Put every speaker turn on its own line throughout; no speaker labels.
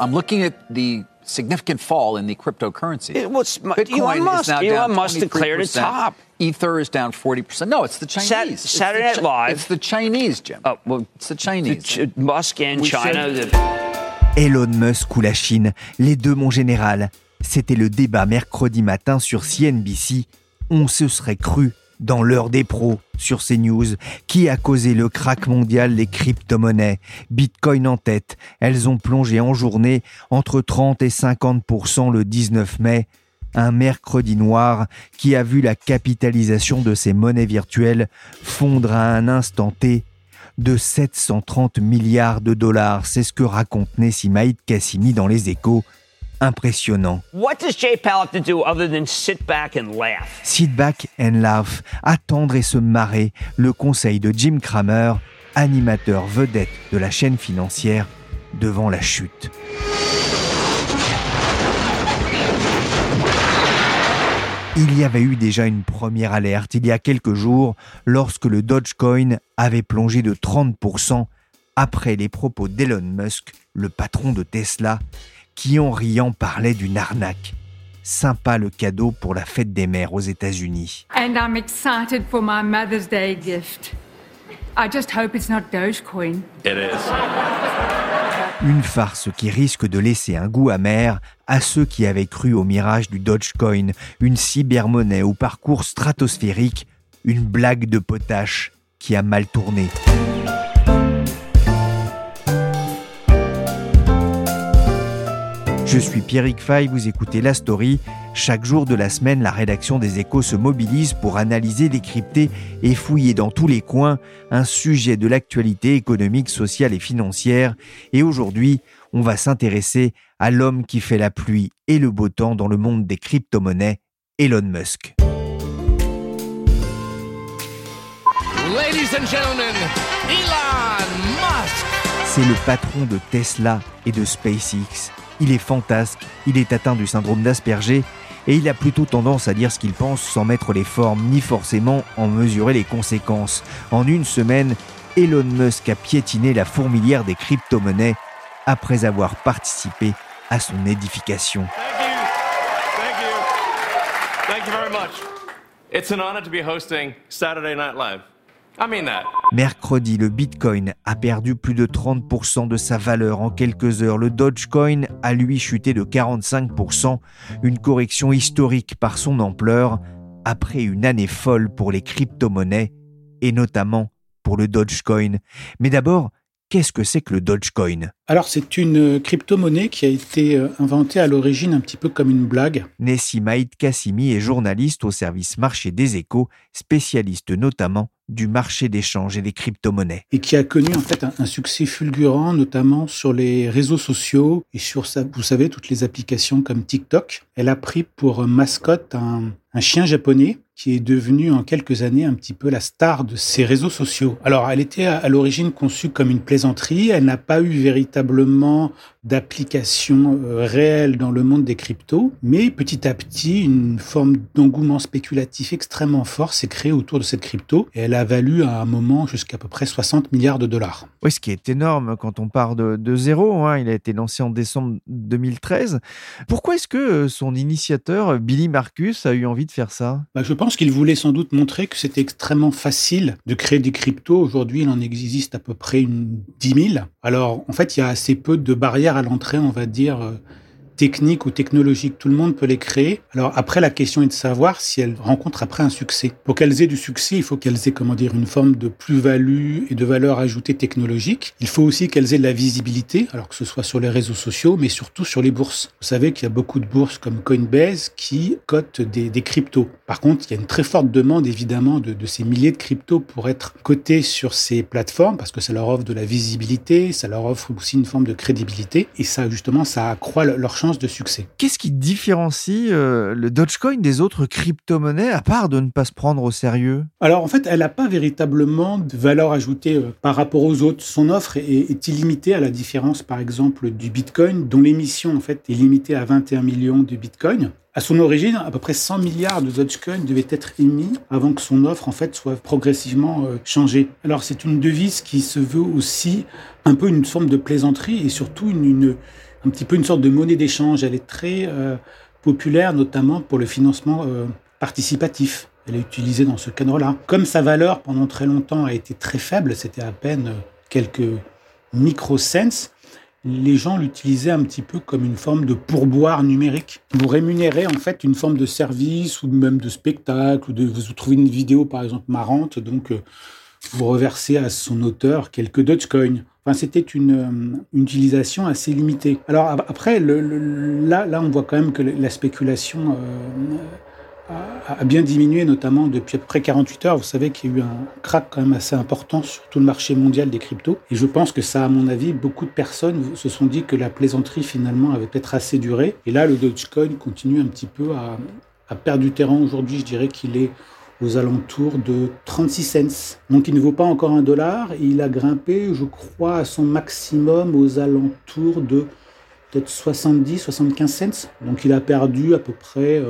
I'm looking at the significant fall in the cryptocurrency.
It was
Bitcoin
Elon
is
Musk.
now
Elon
down
Musk declared
23%.
top.
Ether is down 40%. No, it's the Chinese.
Sat-
the
Saturday Night
Chi-
Live.
It's the Chinese, Jim.
Oh, well,
It's the Chinese.
Ch- Musk and
We
China. the-
Elon Musk ou la Chine, les deux mon général. C'était le débat mercredi matin sur CNBC. On se serait cru dans l'heure des pros sur CNews, qui a causé le crack mondial des crypto-monnaies? Bitcoin en tête, elles ont plongé en journée entre 30 et 50% le 19 mai. Un mercredi noir qui a vu la capitalisation de ces monnaies virtuelles fondre à un instant T de 730 milliards de dollars. C'est ce que raconte Nessimaïd Kassimi dans Les Échos. Impressionnant.
What does Jay have to do other than sit back and laugh?
Sit back and laugh, attendre et se marrer, le conseil de Jim Cramer, animateur vedette de la chaîne financière, devant la chute. Il y avait eu déjà une première alerte il y a quelques jours lorsque le Dogecoin avait plongé de 30% après les propos d'Elon Musk, le patron de Tesla, qui en riant parlait d'une arnaque. Sympa le cadeau pour la fête des mères aux États-Unis.
And I'm excited for my Mother's Day gift. I just hope it's not Dogecoin.
Une farce qui risque de laisser un goût amer à ceux qui avaient cru au mirage du Dogecoin, une cybermonnaie au parcours stratosphérique, une blague de potache qui a mal tourné. Je suis Pierrick Fay, vous écoutez La Story. Chaque jour de la semaine, la rédaction des Échos se mobilise pour analyser, décrypter et fouiller dans tous les coins un sujet de l'actualité économique, sociale et financière. Et aujourd'hui, on va s'intéresser à l'homme qui fait la pluie et le beau temps dans le monde des crypto-monnaies, Elon Musk.
Ladies and gentlemen, Elon Musk.
C'est le patron de Tesla et de SpaceX. Il est fantasque, il est atteint du syndrome d'Asperger et il a plutôt tendance à dire ce qu'il pense sans mettre les formes ni forcément en mesurer les conséquences. En une semaine, Elon Musk a piétiné la fourmilière des crypto-monnaies après avoir participé à son édification.
Thank you. Very much. It's an honor to be hosting Saturday Night Live. I mean that.
Mercredi, le Bitcoin a perdu plus de 30% de sa valeur en quelques heures. Le Dogecoin a lui chuté de 45%, une correction historique par son ampleur, après une année folle pour les crypto-monnaies, et notamment pour le Dogecoin. Mais d'abord, qu'est-ce que c'est que le Dogecoin?
Alors, c'est une crypto-monnaie qui a été euh, inventée à l'origine un petit peu comme une blague.
Nessimaïd Kassimi est journaliste au service marché des échos, spécialiste notamment du marché d'échange et des crypto-monnaies.
et qui a connu en fait un, succès fulgurant, notamment sur les réseaux sociaux et sur, sa, vous savez, toutes les applications comme TikTok. Elle a pris pour mascotte un chien japonais qui est devenu en quelques années un petit peu la star de ces réseaux sociaux. Alors, elle était à, à l'origine conçue comme une plaisanterie. Elle n'a pas eu véritablement d'application euh, réelle dans le monde des cryptos, mais petit à petit, une forme d'engouement spéculatif extrêmement fort s'est créée autour de cette crypto et elle a valu à un moment jusqu'à peu près 60 milliards de dollars.
Oui, ce qui est énorme quand on part de, de zéro. hein. Il a été lancé en décembre 2013. Pourquoi est-ce que euh, son initiateur, Billy Marcus, a eu envie de faire ça?
Bah, je pense qu'il voulait sans doute montrer que c'était extrêmement facile de créer des cryptos. Aujourd'hui, il en existe à peu près une 10 000. Alors, en fait, il y a assez peu de barrières à l'entrée, on va dire, euh, techniques ou technologiques. Tout le monde peut les créer. Alors après, la question est de savoir si elles rencontrent après un succès. Pour qu'elles aient du succès, il faut qu'elles aient, comment dire, une forme de plus-value et de valeur ajoutée technologique. Il faut aussi qu'elles aient de la visibilité, alors que ce soit sur les réseaux sociaux, mais surtout sur les bourses. Vous savez qu'il y a beaucoup de bourses comme Coinbase qui cotent des, cryptos. Par contre, il y a une très forte demande, évidemment, de, de ces milliers de cryptos pour être cotés sur ces plateformes, parce que ça leur offre de la visibilité, ça leur offre aussi une forme de crédibilité, et ça, justement, ça accroît leur chance de succès.
Qu'est-ce qui différencie euh, le Dogecoin des autres crypto-monnaies, à part de ne pas se prendre au sérieux?
Alors, en fait, elle n'a pas véritablement de valeur ajoutée euh, par rapport aux autres. Son offre est, est illimitée, à la différence, par exemple, du Bitcoin, dont l'émission, en fait, est limitée à 21 millions de Bitcoin. À son origine, à peu près 100 milliards de Dogecoin devaient être émis avant que son offre en fait soit progressivement euh, changée. Alors c'est une devise qui se veut aussi un peu une forme de plaisanterie et surtout une, une un petit peu une sorte de monnaie d'échange. Elle est très euh, populaire, notamment pour le financement euh, participatif. Elle est utilisée dans ce cadre-là. Comme sa valeur pendant très longtemps a été très faible, c'était à peine quelques microcents, les gens l'utilisaient un petit peu comme une forme de pourboire numérique. Vous rémunérez en fait une forme de service ou même de spectacle ou de vous trouvez une vidéo par exemple marrante, donc vous reversez à son auteur quelques Dogecoin. Enfin, c'était une, euh, utilisation assez limitée. Alors après, là, on voit quand même que la spéculation euh, a bien diminué, notamment depuis à peu près 48 heures. Vous savez qu'il y a eu un crack quand même assez important sur tout le marché mondial des cryptos. Et je pense que ça, à mon avis, beaucoup de personnes se sont dit que la plaisanterie finalement avait peut-être assez duré. Et là, le Dogecoin continue un petit peu à perdre du terrain. Aujourd'hui, je dirais qu'il est aux alentours de 36 cents. Donc il ne vaut pas encore un dollar. Il a grimpé, je crois, à son maximum aux alentours de peut-être 70, 75 cents. Donc il a perdu à peu près...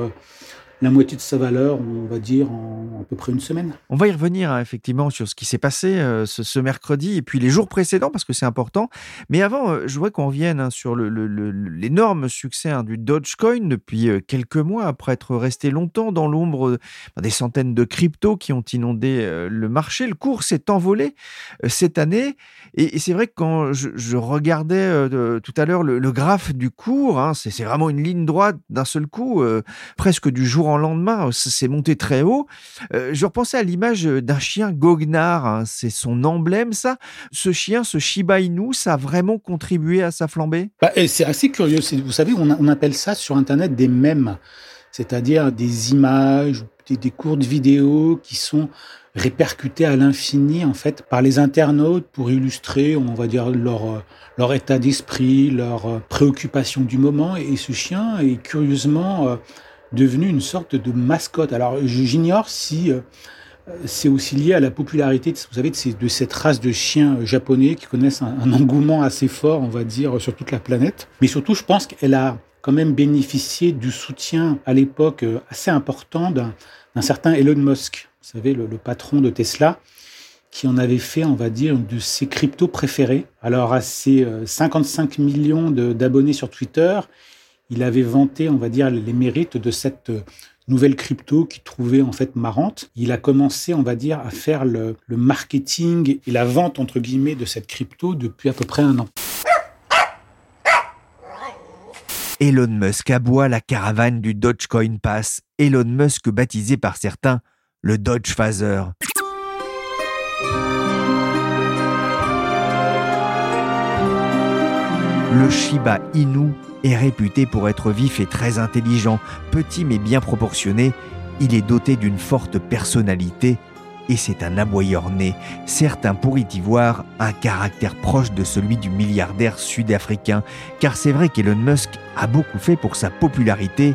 La moitié de sa valeur, on va dire, en à peu près une semaine.
On va y revenir hein, effectivement sur ce qui s'est passé euh, ce, mercredi et puis les jours précédents parce que c'est important. Mais avant, euh, je voudrais qu'on revienne hein, sur l'énorme succès hein, du Dogecoin depuis euh, quelques mois après être resté longtemps dans l'ombre des centaines de cryptos qui ont inondé le marché. Le cours s'est envolé cette année et, c'est vrai que quand je, je regardais tout à l'heure le, graphe du cours, c'est vraiment une ligne droite d'un seul coup, presque du jour en lendemain, c'est monté très haut. Euh, je repensais à l'image d'un chien goguenard, hein, c'est son emblème, ça. Ce chien, ce Shiba Inu, ça a vraiment contribué à sa flambée?
Bah, C'est assez curieux. Vous savez, on, appelle ça sur Internet des mèmes, c'est-à-dire des images, des, des courtes vidéos qui sont répercutées à l'infini en fait par les internautes pour illustrer, on va dire leur état d'esprit, leur préoccupation du moment. Et ce chien est curieusement euh, devenu une sorte de mascotte. Alors j'ignore si euh, c'est aussi lié à la popularité, vous savez, de, de cette race de chiens japonais qui connaissent un, engouement assez fort, on va dire, sur toute la planète. Mais surtout, je pense qu'elle a quand même bénéficié du soutien à l'époque euh, assez important d'un certain Elon Musk, vous savez, le, le, patron de Tesla, qui en avait fait, on va dire, une de ses cryptos préférés. Alors à ses 55 millions d'abonnés sur Twitter, il avait vanté, on va dire, les mérites de cette nouvelle crypto qu'il trouvait en fait marrante. Il a commencé, on va dire, à faire le, marketing et la vente, entre guillemets, de cette crypto depuis à peu près un an.
Elon Musk aboie la caravane du Dogecoin Pass. Elon Musk baptisé par certains le Dodge Phaser. Le Shiba Inu est réputé pour être vif et très intelligent, petit mais bien proportionné, il est doté d'une forte personnalité et c'est un aboyeur né. Certains pourraient y voir un caractère proche de celui du milliardaire sud-africain, car c'est vrai qu'Elon Musk a beaucoup fait pour sa popularité.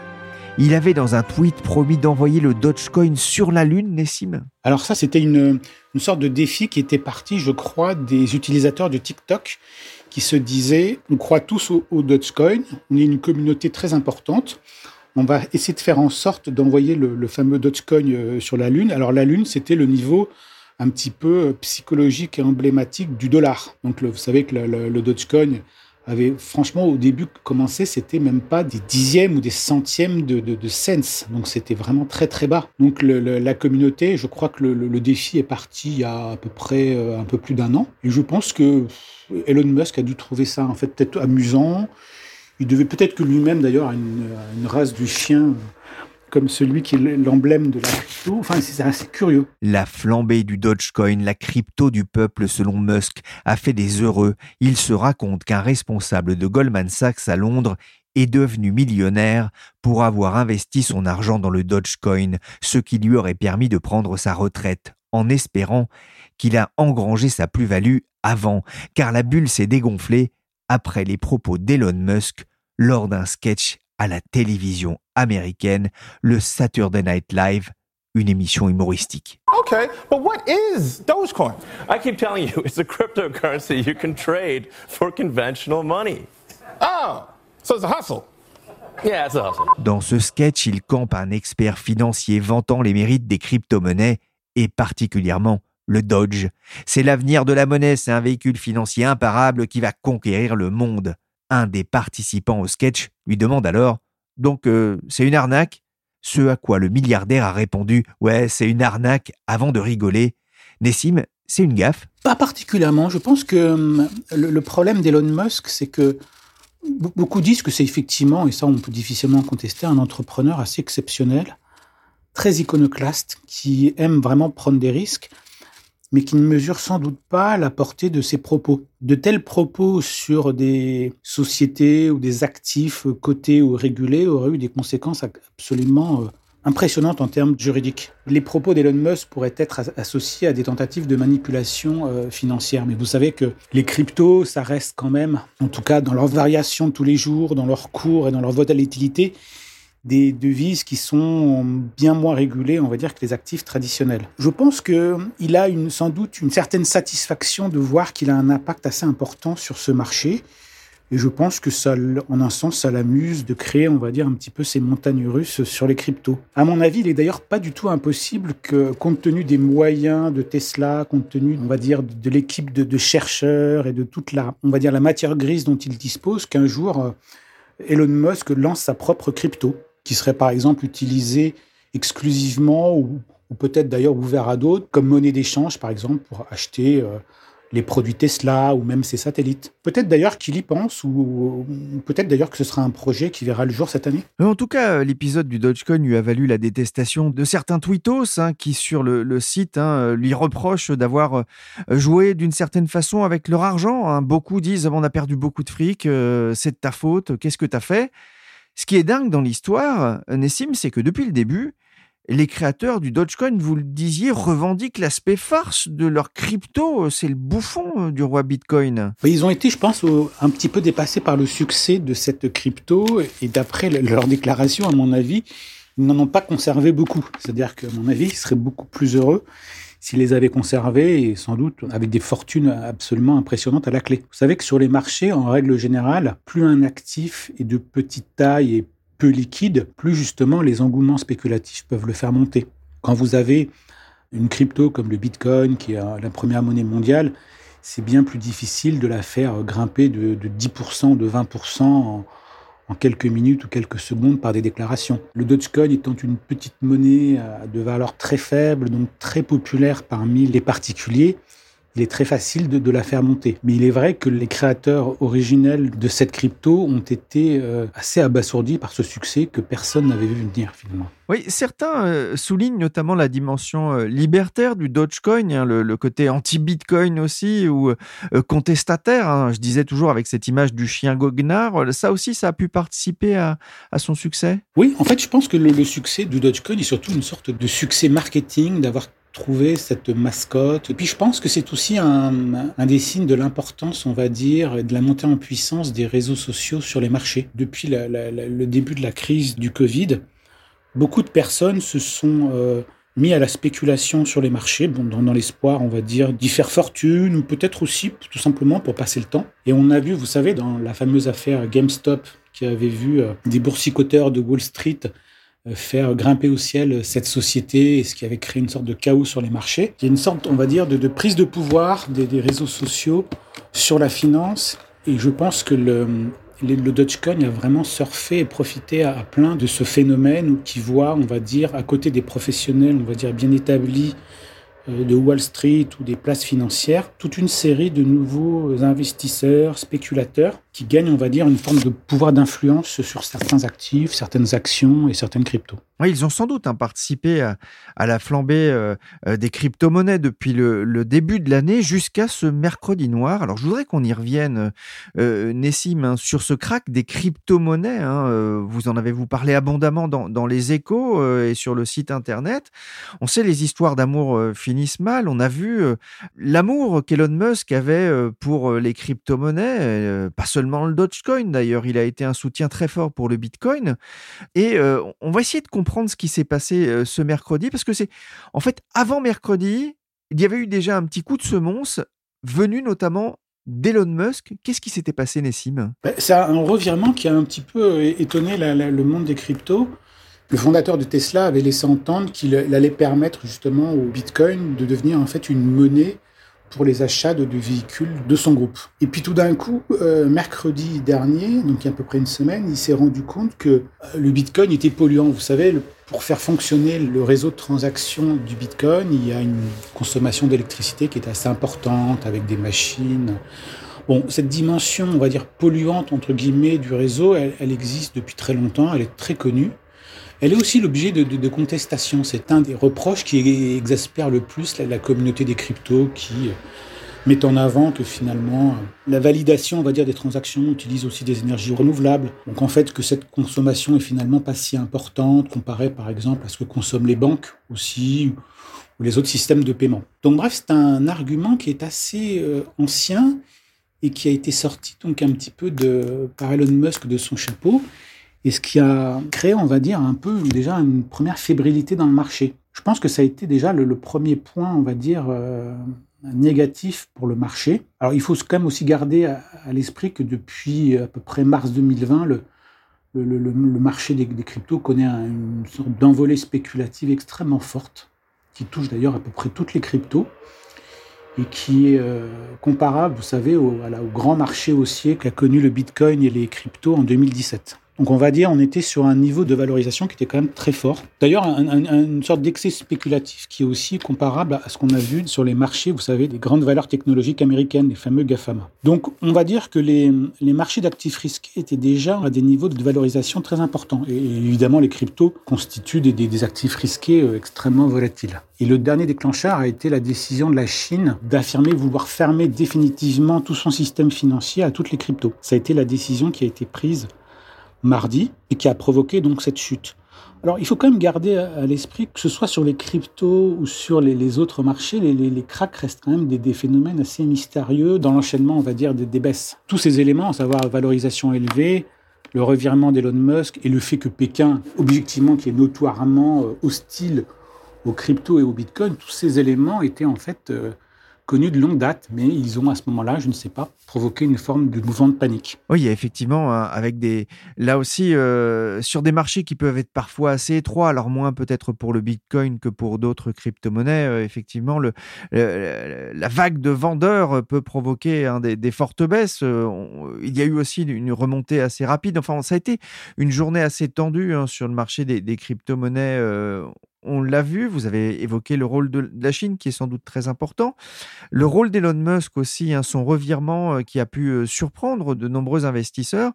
Il avait dans un tweet promis d'envoyer le Dogecoin sur la Lune, Nessim
Alors ça, c'était une, une sorte de défi qui était parti, je crois, des utilisateurs de TikTok qui se disait on croit tous au, Dogecoin, on est une communauté très importante. On va essayer de faire en sorte d'envoyer le, fameux Dogecoin euh, sur la Lune. Alors la Lune, c'était le niveau un petit peu euh, psychologique et emblématique du dollar. Donc vous savez que le, Dogecoin franchement au début commencé, c'était même pas des dixièmes ou des centièmes de, de, de cents. Donc c'était vraiment très très bas. Donc la communauté, je crois que le, défi est parti il y a à peu près euh, un peu plus d'un an. Et je pense que Elon Musk a dû trouver ça en fait peut-être amusant. Il devait peut-être que lui-même, d'ailleurs, a une, une race du chien comme celui qui est l'emblème de la crypto. Enfin, c'est assez curieux.
La flambée du Dogecoin, la crypto du peuple selon Musk, a fait des heureux. Il se raconte qu'un responsable de Goldman Sachs à Londres est devenu millionnaire pour avoir investi son argent dans le Dogecoin, ce qui lui aurait permis de prendre sa retraite, en espérant qu'il a engrangé sa plus-value avant, car la bulle s'est dégonflée après les propos d'Elon Musk lors d'un sketch à la télévision américaine, le Saturday Night Live, une émission humoristique.
Okay, but what is Dogecoin?
I keep telling you, it's a cryptocurrency you can trade for conventional money.
Oh, so it's a hustle.
Yeah, it's a hustle.
Dans ce sketch, il campe un expert financier vantant les mérites des crypto-monnaies et particulièrement le Dodge. C'est l'avenir de la monnaie, c'est un véhicule financier imparable qui va conquérir le monde. Un des participants au sketch lui demande alors Donc, euh, c'est une arnaque Ce à quoi le milliardaire a répondu Ouais, c'est une arnaque avant de rigoler. Nessim, c'est une gaffe
Pas particulièrement. Je pense que hum, le, le problème d'Elon Musk, c'est que be- beaucoup disent que c'est effectivement, et ça on peut difficilement contester, un entrepreneur assez exceptionnel, très iconoclaste, qui aime vraiment prendre des risques, mais qui ne mesure sans doute pas la portée de ses propos. De tels propos sur des sociétés ou des actifs cotés ou régulés auraient eu des conséquences absolument euh, impressionnantes en termes juridiques. Les propos d'Elon Musk pourraient être as- associés à des tentatives de manipulation euh, financière, mais vous savez que les cryptos, ça reste quand même, en tout cas dans leurs variations de tous les jours, dans leur cours et dans leur volatilité, des devises qui sont bien moins régulées, on va dire, que les actifs traditionnels. Je pense qu'il a sans doute une certaine satisfaction de voir qu'il a un impact assez important sur ce marché. Et je pense que ça, en un sens, ça l'amuse de créer, on va dire, un petit peu ces montagnes russes sur les cryptos. À mon avis, il est d'ailleurs pas du tout impossible que, compte tenu des moyens de Tesla, compte tenu, on va dire, de, de l'équipe de, de chercheurs et de toute la, on va dire, la matière grise dont il dispose, qu'un jour, euh, Elon Musk lance sa propre crypto, qui serait par exemple utilisée exclusivement ou, peut-être d'ailleurs ouvert à d'autres, comme monnaie d'échange, par exemple, pour acheter euh, les produits Tesla ou même ses satellites. Peut-être d'ailleurs qu'il y pense, ou, peut-être d'ailleurs que ce sera un projet qui verra le jour cette année.
En tout cas, l'épisode du Dogecoin lui a valu la détestation de certains tweetos hein, qui, sur le, site, hein, lui reprochent d'avoir euh, joué d'une certaine façon avec leur argent. hein. Beaucoup disent On a perdu beaucoup de fric, euh, c'est de ta faute, qu'est-ce que tu as fait? Ce qui est dingue dans l'histoire, euh, Nessim, c'est que depuis le début, les créateurs du Dogecoin, vous le disiez, revendiquent l'aspect farce de leur crypto. C'est le bouffon euh, du roi Bitcoin.
Ils ont été, je pense, un petit peu dépassés par le succès de cette crypto. Et d'après le- leur déclaration, à mon avis, ils n'en ont pas conservé beaucoup. C'est-à-dire qu'à mon avis, ils seraient beaucoup plus heureux s'ils les avaient conservés et sans doute avec des fortunes absolument impressionnantes à la clé. Vous savez que sur les marchés, en règle générale, plus un actif est de petite taille et peu liquide, plus justement les engouements spéculatifs peuvent le faire monter. Quand vous avez une crypto comme le Bitcoin, qui est la première monnaie mondiale, c'est bien plus difficile de la faire grimper de, de 10%, de 20% en, en quelques minutes ou quelques secondes par des déclarations. Le Dogecoin étant une petite monnaie euh, de valeur très faible, donc très populaire parmi les particuliers, il est très facile de, de la faire monter. Mais il est vrai que les créateurs originels de cette crypto ont été euh, assez abasourdis par ce succès que personne n'avait vu venir finalement.
Oui, certains euh, soulignent notamment la dimension euh, libertaire du Dogecoin, hein, le, le côté anti-Bitcoin aussi, ou contestataire. hein. Je disais toujours avec cette image du chien goguenard, ça aussi, ça a pu participer à, à son succès?
Oui, en fait, je pense que le, le succès du Dogecoin est surtout une sorte de succès marketing, d'avoir trouvé cette mascotte. Et puis, je pense que c'est aussi un, des signes de l'importance, on va dire, de la montée en puissance des réseaux sociaux sur les marchés. Depuis le début de la crise du Covid, beaucoup de personnes se sont euh, mis à la spéculation sur les marchés, bon, dans, l'espoir, on va dire, d'y faire fortune, ou peut-être aussi tout simplement pour passer le temps. Et on a vu, vous savez, dans la fameuse affaire GameStop, qui avait vu euh, des boursicoteurs de Wall Street faire grimper au ciel cette société, ce qui avait créé une sorte de chaos sur les marchés. Il y a une sorte, on va dire, de, prise de pouvoir des, réseaux sociaux sur la finance, et je pense que le, le, Dogecoin a vraiment surfé et profité à, à plein de ce phénomène qui voit, on va dire, à côté des professionnels, on va dire, bien établis euh, de Wall Street ou des places financières, toute une série de nouveaux investisseurs, spéculateurs qui gagnent, on va dire, une forme de pouvoir d'influence sur certains actifs, certaines actions et certaines cryptos.
Oui, ils ont sans doute hein, participé à, la flambée euh, euh, des crypto-monnaies depuis le, début de l'année jusqu'à ce mercredi noir. Alors, je voudrais qu'on y revienne, euh, Nessim, hein, sur ce crack des crypto-monnaies. Hein, vous en avez vous parlé abondamment dans les échos et sur le site internet. On sait les histoires d'amour mal. On a vu l'amour qu'Elon Musk avait pour les crypto-monnaies, pas seulement le Dogecoin d'ailleurs, il a été un soutien très fort pour le Bitcoin. Et euh, on va essayer de comprendre ce qui s'est passé euh, ce mercredi, parce que c'est en fait avant mercredi, il y avait eu déjà un petit coup de semonce venu notamment d'Elon Musk. Qu'est-ce qui s'était passé, Nessim?
C'est un revirement qui a un petit peu euh, étonné le monde des cryptos. Le fondateur de Tesla avait laissé entendre qu'il allait permettre justement au Bitcoin de devenir en fait une monnaie pour les achats de, véhicules de son groupe. Et puis tout d'un coup, euh, mercredi dernier, donc il y a à peu près une semaine, il s'est rendu compte que euh, le Bitcoin était polluant. Vous savez, pour faire fonctionner le réseau de transactions du Bitcoin, il y a une consommation d'électricité qui est assez importante avec des machines. Bon, cette dimension, on va dire polluante entre guillemets du réseau, elle existe depuis très longtemps, elle est très connue. Elle est aussi l'objet de, de, contestations. C'est un des reproches qui exaspère le plus la, communauté des cryptos qui met en avant que finalement la validation, on va dire, des transactions utilise aussi des énergies renouvelables. Donc en fait que cette consommation est finalement pas si importante comparée par exemple à ce que consomment les banques aussi ou les autres systèmes de paiement. Donc bref, c'est un argument qui est assez euh, ancien et qui a été sorti donc un petit peu de, par Elon Musk de son chapeau et ce qui a créé, on va dire, un peu déjà une première fébrilité dans le marché. Je pense que ça a été déjà le, premier point, on va dire, euh, négatif pour le marché. Alors il faut quand même aussi garder à, l'esprit que depuis à peu près mars 2020, le, marché des, cryptos connaît une sorte d'envolée spéculative extrêmement forte, qui touche d'ailleurs à peu près toutes les cryptos, et qui est euh, comparable, vous savez, au grand marché haussier qu'a connu le Bitcoin et les cryptos en 2017. Donc on va dire on était sur un niveau de valorisation qui était quand même très fort. D'ailleurs, une sorte d'excès spéculatif qui est aussi comparable à ce qu'on a vu sur les marchés, vous savez, des grandes valeurs technologiques américaines, les fameux GAFAMA. Donc on va dire que les, marchés d'actifs risqués étaient déjà à des niveaux de valorisation très importants. Et évidemment, les cryptos constituent des, des actifs risqués euh, extrêmement volatiles. Et le dernier déclencheur a été la décision de la Chine d'affirmer vouloir fermer définitivement tout son système financier à toutes les cryptos. Ça a été la décision qui a été prise mardi et qui a provoqué donc cette chute. Alors, il faut quand même garder à l'esprit que ce soit sur les cryptos ou sur les, autres marchés, les, les, cracks restent quand même des, phénomènes assez mystérieux dans l'enchaînement, on va dire, des, baisses. Tous ces éléments, à savoir valorisation élevée, le revirement d'Elon Musk et le fait que Pékin, objectivement, qui est notoirement euh, hostile aux cryptos et au Bitcoin, tous ces éléments étaient en fait euh, connus de longue date, mais ils ont à ce moment-là, je ne sais pas, provoqué une forme de mouvement de panique.
Oui, effectivement, hein, avec des, là aussi, euh, sur des marchés qui peuvent être parfois assez étroits, alors moins peut-être pour le Bitcoin que pour d'autres crypto-monnaies, euh, effectivement, le, la vague de vendeurs peut provoquer hein, des, fortes baisses. Euh, il y a eu aussi une remontée assez rapide. Enfin, ça a été une journée assez tendue hein, sur le marché des, des crypto-monnaies on l'a vu, vous avez évoqué le rôle de la Chine qui est sans doute très important. Le rôle d'Elon Musk aussi, hein, son revirement euh, qui a pu euh, surprendre de nombreux investisseurs.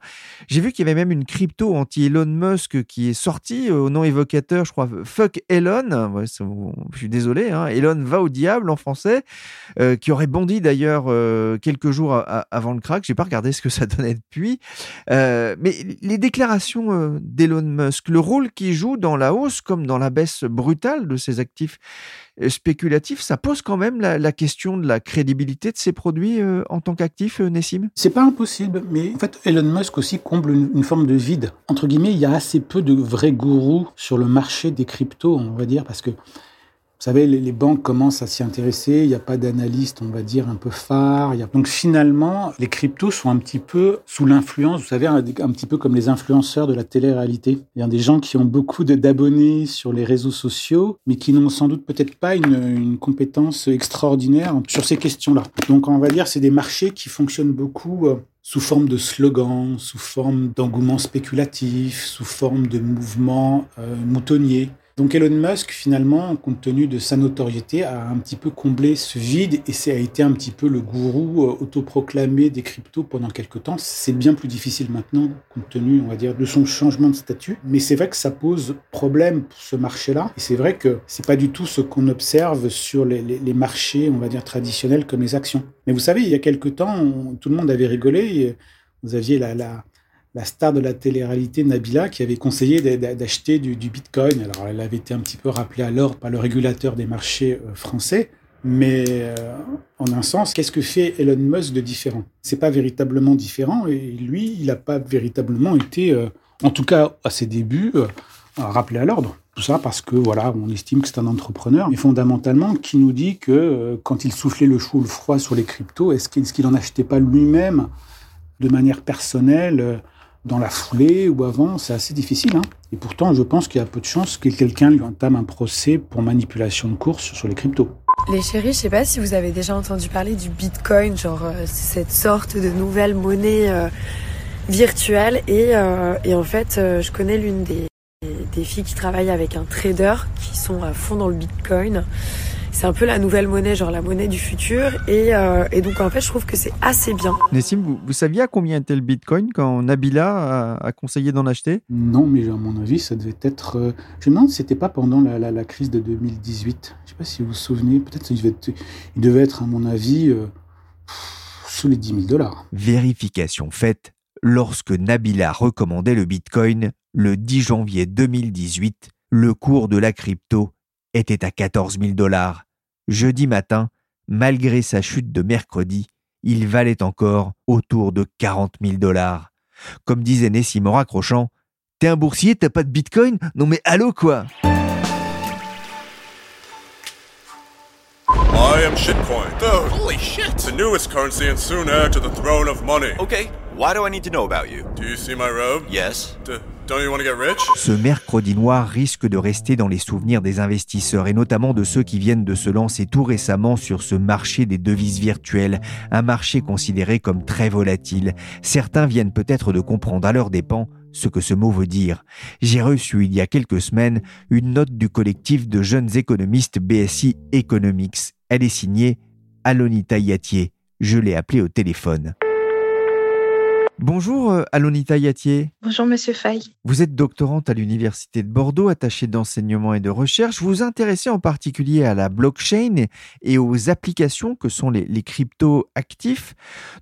J'ai vu qu'il y avait même une crypto anti-Elon Musk qui est sortie euh, au nom évocateur, je crois, Fuck Elon. je suis désolé, hein, Elon va au diable en français, qui aurait bondi d'ailleurs quelques jours avant le crack. J'ai pas regardé ce que ça donnait depuis. mais les déclarations d'Elon Musk, le rôle qu'il joue dans la hausse comme dans la baisse de ces actifs euh, spéculatifs, ça pose quand même la, question de la crédibilité de ces produits euh, en tant qu'actifs, euh, Nessim?
C'est pas impossible, mais en fait, Elon Musk aussi comble une, forme de vide. Entre guillemets, il y a assez peu de vrais gourous sur le marché des cryptos, on va dire, parce que savez, les, banques commencent à s'y intéresser, il n'y a pas d'analyste, on va dire, un peu phare. Donc finalement, les cryptos sont un petit peu sous l'influence, vous savez, un, petit peu comme les influenceurs de la télé-réalité. Il y a des gens qui ont beaucoup d'abonnés sur les réseaux sociaux, mais qui n'ont sans doute peut-être pas une, une, compétence extraordinaire sur ces questions-là. Donc on va dire, c'est des marchés qui fonctionnent beaucoup euh, sous forme de slogans, sous forme d'engouement spéculatif, sous forme de mouvements euh, moutonniers Donc Elon Musk, finalement, compte tenu de sa notoriété, a un petit peu comblé ce vide et a été un petit peu le gourou euh, autoproclamé des cryptos pendant quelques temps. C'est bien plus difficile maintenant, compte tenu, on va dire, de son changement de statut. Mais c'est vrai que ça pose problème pour ce marché-là. Et c'est vrai que c'est pas du tout ce qu'on observe sur les, marchés, on va dire, traditionnels comme les actions. Mais vous savez, il y a quelques temps, tout le monde avait rigolé. Vous aviez la la star de la télé-réalité Nabila qui avait conseillé d'acheter du, Bitcoin. Alors elle avait été un petit peu rappelée à l'ordre par le régulateur des marchés euh, français, mais euh, en un sens, qu'est-ce que fait Elon Musk de différent? C'est pas véritablement différent et lui, il n'a pas véritablement été, euh, en tout cas à ses débuts, rappelé à l'ordre. Tout ça parce que voilà, on estime que c'est un entrepreneur, mais fondamentalement qui nous dit que quand il soufflait le chaud ou le froid sur les cryptos, est-ce qu'il n'en achetait pas lui-même de manière personnelle dans la foulée ou avant, c'est assez difficile. Hein. Et pourtant, je pense qu'il y a peu de chances que quelqu'un lui entame un procès pour manipulation de course sur les cryptos.
Les chéris, je sais pas si vous avez déjà entendu parler du Bitcoin, genre euh, cette sorte de nouvelle monnaie euh, virtuelle. Et, euh, et, en fait, je connais l'une des, des filles qui travaille avec un trader qui sont à fond dans le Bitcoin c'est un peu la nouvelle monnaie, genre la monnaie du futur. Et, euh, et donc en fait, je trouve que c'est assez bien.
Nessim, vous, vous, saviez à combien était le Bitcoin quand Nabila a, conseillé d'en acheter?
Non, mais à mon avis, ça devait être. Euh, je me demande si c'était pas pendant la, la, crise de 2018. Je sais pas si vous vous souvenez. Peut-être qu'il devait, il devait être, à mon avis, euh, sous les 10 000 dollars.
Vérification faite lorsque Nabila recommandait le Bitcoin le 10 janvier 2018. Le cours de la crypto était à 14 000 dollars. Jeudi matin, malgré sa chute de mercredi, il valait encore autour de 40 000 dollars. Comme disait Nessim en raccrochant, T'es un boursier, t'as pas de bitcoin? Non mais allô quoi
I am shitcoin. Dude, holy shit! The newest currency and soon heir to the throne of money.
Okay, why do I need to know about you?
Do you see my robe?
Yes.
Ce
mercredi noir risque de rester dans les souvenirs des investisseurs et notamment de ceux qui viennent de se lancer tout récemment sur ce marché des devises virtuelles, un marché considéré comme très volatile. Certains viennent peut-être de comprendre à leurs dépens ce que ce mot veut dire. J'ai reçu il y a quelques semaines une note du collectif de jeunes économistes BSI Economics. Elle est signée Alonita Yatier. Je l'ai appelée au téléphone. Bonjour euh, Alonita Yatier.
Bonjour Monsieur Fay.
Vous êtes doctorante à l'Université de Bordeaux, attachée d'enseignement et de recherche. Vous vous intéressez en particulier à la blockchain et aux applications que sont les, crypto-actifs.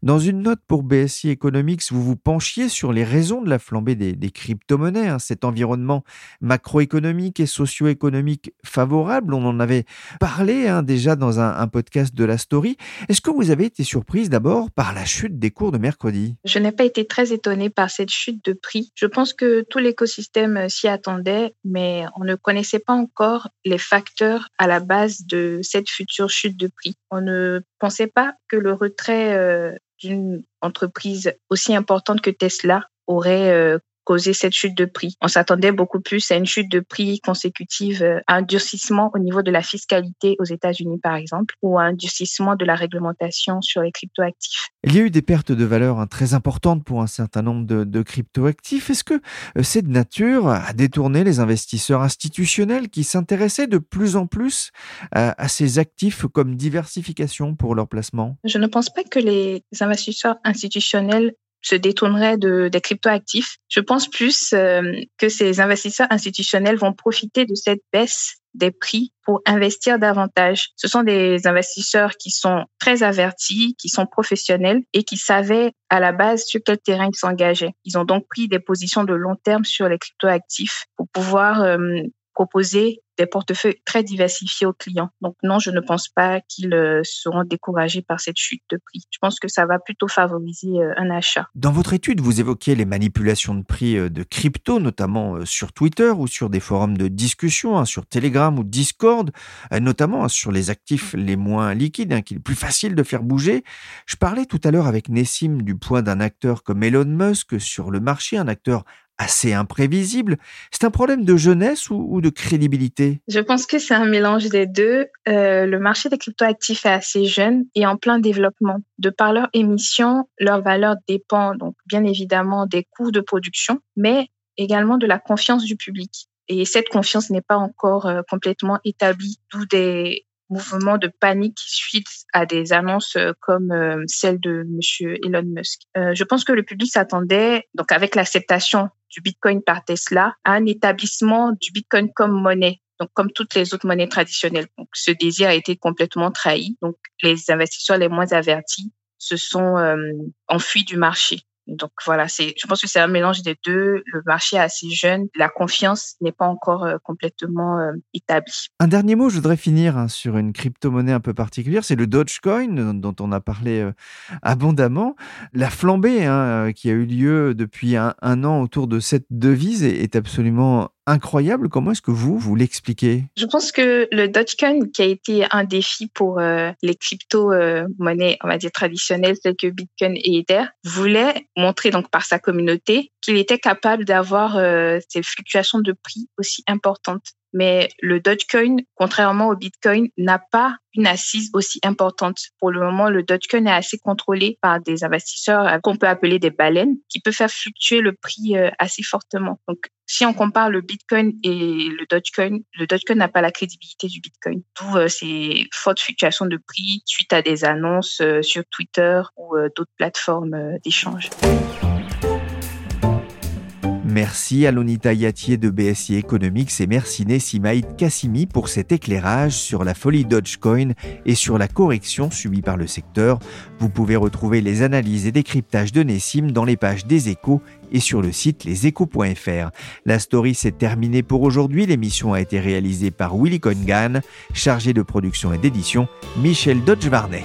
Dans une note pour BSI Economics, vous vous penchiez sur les raisons de la flambée des, crypto-monnaies, hein, cet environnement macroéconomique et socio-économique favorable. On en avait parlé hein, déjà dans un, un, podcast de la story. Est-ce que vous avez été surprise d'abord par la chute des cours de mercredi?
Je n'ai pas été très étonnée par cette chute de prix. Je pense que tout l'écosystème euh, s'y attendait, mais on ne connaissait pas encore les facteurs à la base de cette future chute de prix. On ne pensait pas que le retrait euh, d'une entreprise aussi importante que Tesla aurait euh, causer cette chute de prix. On s'attendait beaucoup plus à une chute de prix consécutive euh, à un durcissement au niveau de la fiscalité aux États-Unis, par exemple, ou à un durcissement de la réglementation sur les cryptoactifs.
Il y a eu des pertes de valeur hein, très importantes pour un certain nombre de, de cryptoactifs. Est-ce que euh, c'est de nature à détourner les investisseurs institutionnels qui s'intéressaient de plus en plus à, à ces actifs comme diversification pour leur placement?
Je ne pense pas que les investisseurs institutionnels se détourneraient de, des cryptoactifs. Je pense plus euh, que ces investisseurs institutionnels vont profiter de cette baisse des prix pour investir davantage. Ce sont des investisseurs qui sont très avertis, qui sont professionnels et qui savaient à la base sur quel terrain ils s'engageaient. Ils ont donc pris des positions de long terme sur les cryptoactifs pour pouvoir euh, proposer des portefeuilles très diversifiés aux clients. Donc non, je ne pense pas qu'ils euh, seront découragés par cette chute de prix. Je pense que ça va plutôt favoriser euh, un achat.
Dans votre étude, vous évoquez les manipulations de prix euh, de crypto, notamment sur Twitter ou sur des forums de discussion, hein, sur Telegram ou Discord, notamment hein, sur les actifs les moins liquides, hein, qu'il est plus facile de faire bouger. Je parlais tout à l'heure avec Nessim du point d'un acteur comme Elon Musk sur le marché, un acteur assez imprévisible. C'est un problème de jeunesse ou, de crédibilité?
Je pense que c'est un mélange des deux. Euh, le marché des cryptoactifs est assez jeune et en plein développement. De par leur émission, leur valeur dépend donc bien évidemment des coûts de production, mais également de la confiance du public. Et cette confiance n'est pas encore euh, complètement établie, d'où des mouvements de panique suite à des annonces euh, comme euh, celle de Monsieur Elon Musk. je pense que le public s'attendait, donc avec l'acceptation du Bitcoin par Tesla, à un établissement du Bitcoin comme monnaie. Donc, comme toutes les autres monnaies traditionnelles. Donc, ce désir a été complètement trahi. Donc, les investisseurs les moins avertis se sont enfuis du marché. Donc voilà, c'est, je pense que c'est un mélange des deux. Le marché est assez jeune, la confiance n'est pas encore euh, complètement euh, établie.
Un dernier mot, je voudrais finir hein, sur une crypto-monnaie un peu particulière, c'est le Dogecoin dont on a parlé euh, abondamment. La flambée hein, qui a eu lieu depuis un, an autour de cette devise est absolument incroyable. Comment est-ce que vous, vous l'expliquez?
Je pense que le Dogecoin, qui a été un défi pour euh, les crypto-monnaies, on va dire traditionnelles, telles que Bitcoin et Ether, voulait montrer donc par sa communauté qu'il était capable d'avoir euh, ces fluctuations de prix aussi importantes. Mais le Dogecoin, contrairement au Bitcoin, n'a pas une assise aussi importante. Pour le moment, le Dogecoin est assez contrôlé par des investisseurs qu'on peut appeler des baleines, qui peuvent faire fluctuer le prix euh, assez fortement. Donc, si on compare le Bitcoin et le Dogecoin, le Dogecoin n'a pas la crédibilité du Bitcoin. D'où euh, ces fortes fluctuations de prix suite à des annonces euh, sur Twitter ou d'autres plateformes d'échange.
Merci à Lonita Yatier de BSI Economics et merci Nessimaïd Kassimi pour cet éclairage sur la folie Dogecoin et sur la correction subie par le secteur. Vous pouvez retrouver les analyses et décryptages de Nessim dans les pages des échos et sur le site leséchos.fr. La story s'est terminée pour aujourd'hui. L'émission a été réalisée par Willy Congan, chargé de production et d'édition Michel Dodge-Varnet.